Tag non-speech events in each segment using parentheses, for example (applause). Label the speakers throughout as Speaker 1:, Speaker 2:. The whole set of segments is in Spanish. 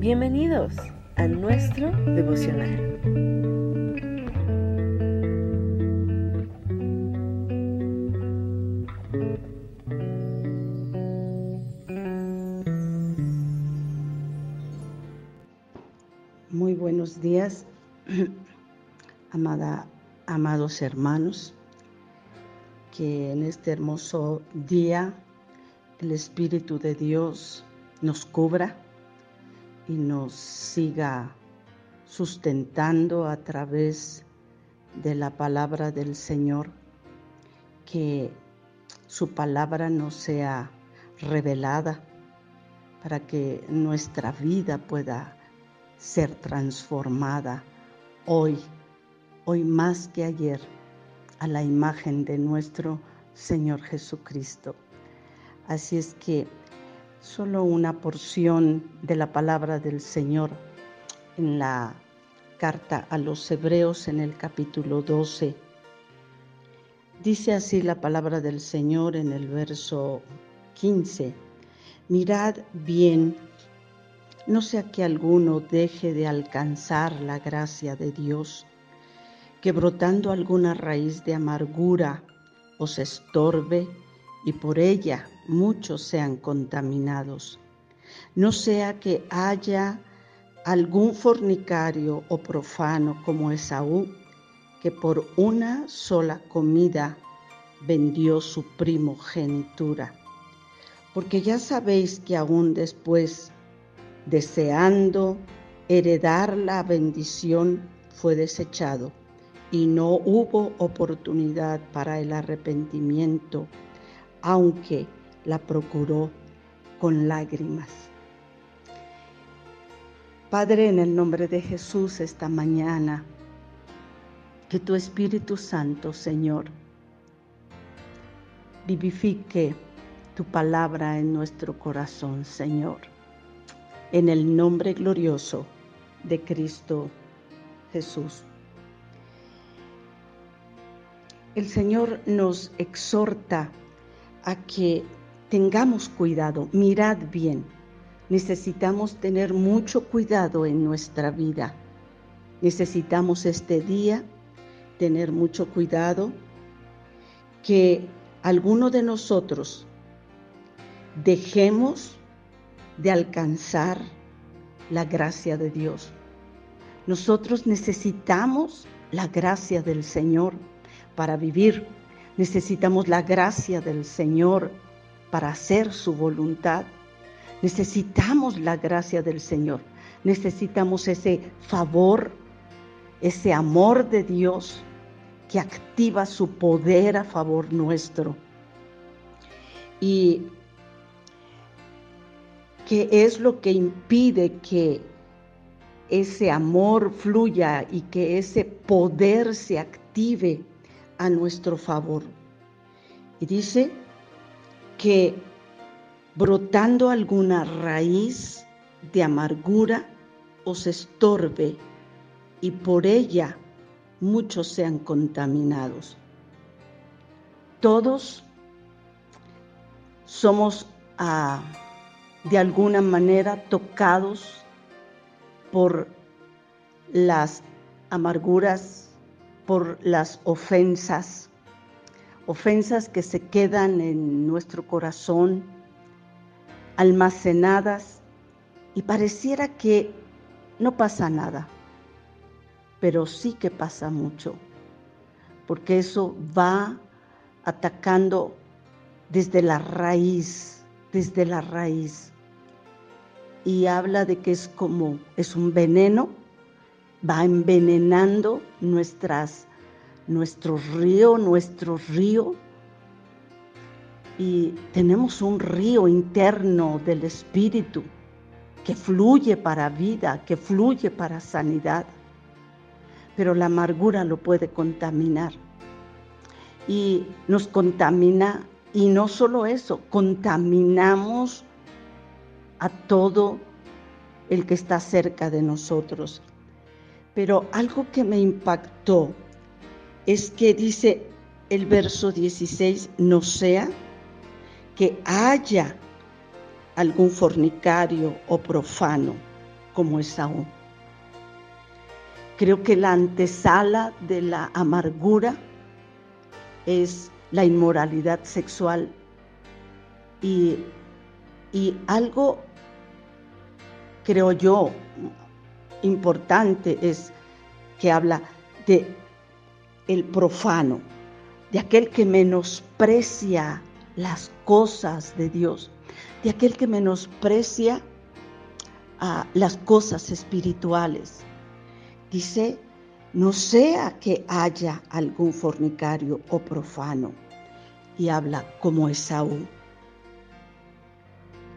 Speaker 1: Bienvenidos a nuestro devocional.
Speaker 2: Muy buenos días, (clears throat) amada, amados hermanos, que en este hermoso día el Espíritu de Dios nos cubra y nos siga sustentando a través de la palabra del Señor, que su palabra nos sea revelada para que nuestra vida pueda ser transformada hoy, hoy más que ayer, a la imagen de nuestro Señor Jesucristo. Así es que solo una porción de la palabra del Señor en la carta a los Hebreos en el capítulo 12. Dice así la palabra del Señor en el verso 15. Mirad bien, no sea que alguno deje de alcanzar la gracia de Dios, que brotando alguna raíz de amargura os estorbe y por ella muchos sean contaminados. No sea que haya algún fornicario o profano como Esaú, que por una sola comida vendió su primogenitura. Porque ya sabéis que aún después, deseando heredar la bendición, fue desechado y no hubo oportunidad para el arrepentimiento, aunque la procuró con lágrimas. Padre, en el nombre de Jesús esta mañana, que tu Espíritu Santo, Señor, vivifique tu palabra en nuestro corazón, Señor, en el nombre glorioso de Cristo Jesús. El Señor nos exhorta a que tengamos cuidado, mirad bien. Necesitamos tener mucho cuidado en nuestra vida. Necesitamos este día tener mucho cuidado que alguno de nosotros dejemos de alcanzar la gracia de Dios. Nosotros necesitamos la gracia del Señor para vivir. Necesitamos la gracia del Señor para hacer su voluntad. Necesitamos la gracia del Señor. Necesitamos ese favor, ese amor de Dios que activa su poder a favor nuestro. Y qué es lo que impide que ese amor fluya y que ese poder se active a nuestro favor. Y dice que brotando alguna raíz de amargura os estorbe y por ella muchos sean contaminados. Todos somos ah, de alguna manera tocados por las amarguras por las ofensas, ofensas que se quedan en nuestro corazón, almacenadas, y pareciera que no pasa nada, pero sí que pasa mucho, porque eso va atacando desde la raíz, desde la raíz. Y habla de que es como, es un veneno va envenenando nuestro río, nuestro río. Y tenemos un río interno del Espíritu que fluye para vida, que fluye para sanidad. Pero la amargura lo puede contaminar. Y nos contamina, y no solo eso, contaminamos a todo el que está cerca de nosotros. Pero algo que me impactó es que dice el verso 16, no sea que haya algún fornicario o profano como Esaú. Creo que la antesala de la amargura es la inmoralidad sexual y, y algo, creo yo, importante es que habla de el profano, de aquel que menosprecia las cosas de Dios, de aquel que menosprecia a las cosas espirituales. Dice, no sea que haya algún fornicario o profano, y habla como Esaú,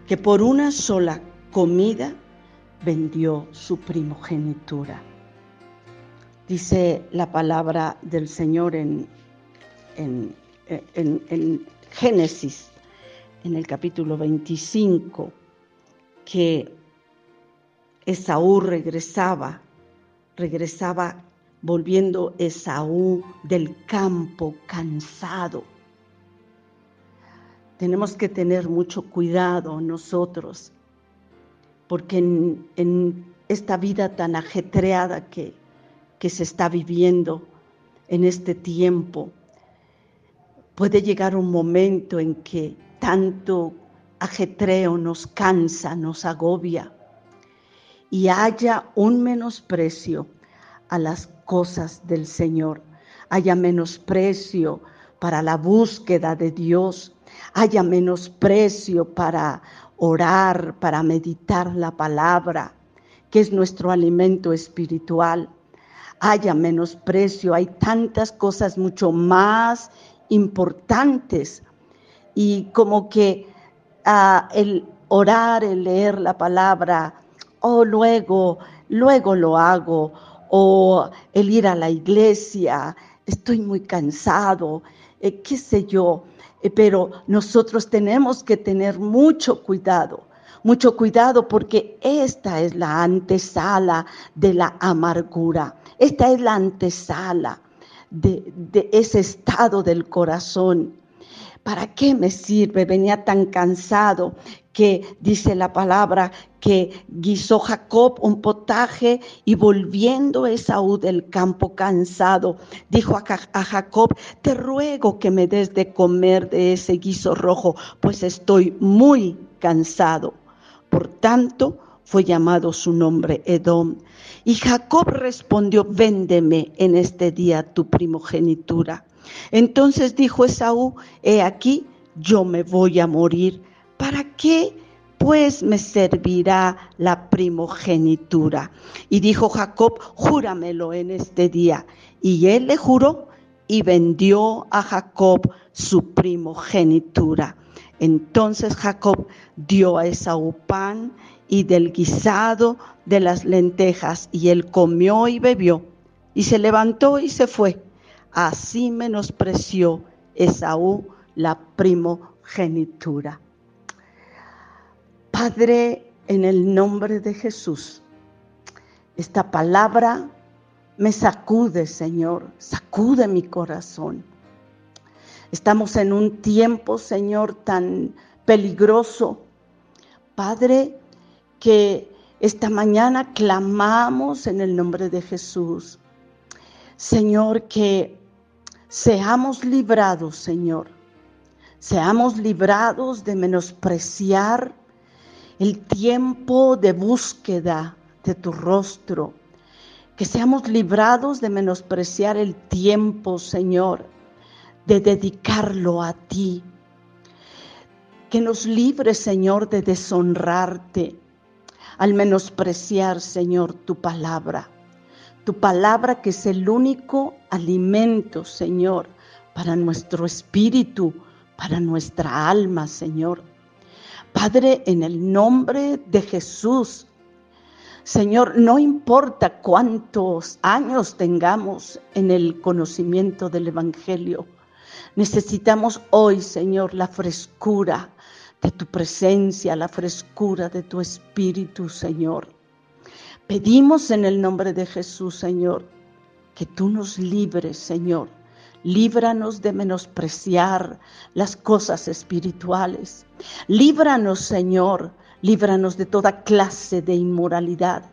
Speaker 2: que por una sola comida vendió su primogenitura. Dice la palabra del Señor en, en, en Génesis, en el capítulo 25, que Esaú regresaba, regresaba volviendo Esaú del campo cansado. Tenemos que tener mucho cuidado nosotros, porque en, esta vida tan ajetreada que, se está viviendo en este tiempo, puede llegar un momento en que tanto ajetreo nos cansa, nos agobia y haya un menosprecio a las cosas del Señor, haya menosprecio para la búsqueda de Dios, haya menosprecio para orar, para meditar la palabra, que es nuestro alimento espiritual. Haya menosprecio, hay tantas cosas mucho más importantes y como que ah, el orar, el leer la palabra, o oh, luego, luego lo hago, o el ir a la iglesia, estoy muy cansado, eh, qué sé yo, pero nosotros tenemos que tener mucho cuidado, mucho cuidado porque esta es la antesala de la amargura, esta es la antesala de, de ese estado del corazón. ¿Para qué me sirve? Venía tan cansado que dice la palabra que guisó Jacob un potaje y volviendo Esaú del campo cansado, dijo a, Jacob, te ruego que me des de comer de ese guiso rojo, pues estoy muy cansado. Por tanto, fue llamado su nombre Edom. Y Jacob respondió, véndeme en este día tu primogenitura. Entonces dijo Esaú, he aquí, yo me voy a morir ¿para qué pues me servirá la primogenitura? Y dijo Jacob, júramelo en este día. Y él le juró y vendió a Jacob su primogenitura. Entonces Jacob dio a Esaú pan y del guisado de las lentejas, y él comió y bebió, y se levantó y se fue. Así menospreció Esaú la primogenitura. Padre, en el nombre de Jesús, esta palabra me sacude, Señor, sacude mi corazón. Estamos en un tiempo, Señor, tan peligroso. Padre, que esta mañana clamamos en el nombre de Jesús. Señor, que seamos librados, Señor. Seamos librados de menospreciar el tiempo de búsqueda de tu rostro. Que seamos librados de menospreciar el tiempo, Señor, de dedicarlo a ti. Que nos libre, Señor, de deshonrarte al menospreciar, Señor, tu palabra. Tu palabra que es el único alimento, Señor, para nuestro espíritu, para nuestra alma, Señor. Padre, en el nombre de Jesús, Señor, no importa cuántos años tengamos en el conocimiento del Evangelio, necesitamos hoy, Señor, la frescura de tu presencia, la frescura de tu Espíritu, Señor. Pedimos en el nombre de Jesús, Señor, que tú nos libres, Señor Líbranos de menospreciar las cosas espirituales. Líbranos, Señor, Líbranos de toda clase de inmoralidad,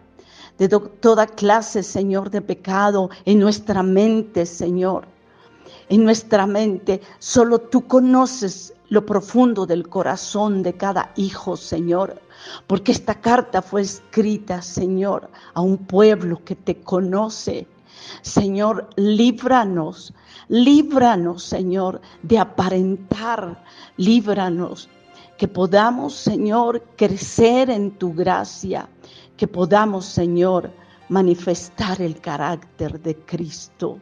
Speaker 2: de toda clase, Señor, de pecado en nuestra mente, Señor. En nuestra mente, solo tú conoces lo profundo del corazón de cada hijo, Señor. Porque esta carta fue escrita, Señor, a un pueblo que te conoce. Señor, líbranos, líbranos, Señor, de aparentar, líbranos, que podamos, Señor, crecer en tu gracia, que podamos, Señor, manifestar el carácter de Cristo.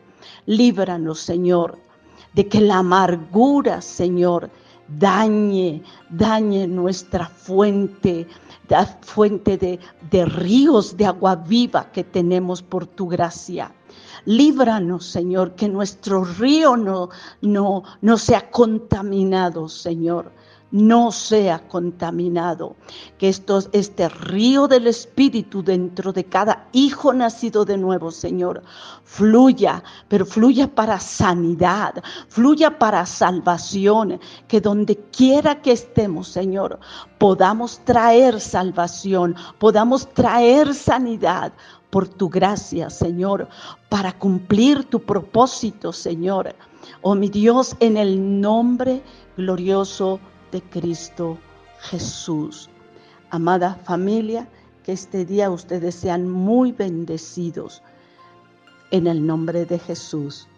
Speaker 2: Líbranos, Señor, de que la amargura, Señor, dañe, dañe nuestra fuente, la fuente de, de, ríos de agua viva que tenemos por tu gracia. Líbranos, Señor, que nuestro río no, no, no sea contaminado, Señor no sea contaminado, que este río del Espíritu dentro de cada hijo nacido de nuevo, Señor, fluya, pero fluya para sanidad, fluya para salvación, que donde quiera que estemos, Señor, podamos traer salvación, podamos traer sanidad, por tu gracia, Señor, para cumplir tu propósito, Señor. Oh mi Dios, en el nombre glorioso de Cristo Jesús. Amada familia, que este día ustedes sean muy bendecidos en el nombre de Jesús.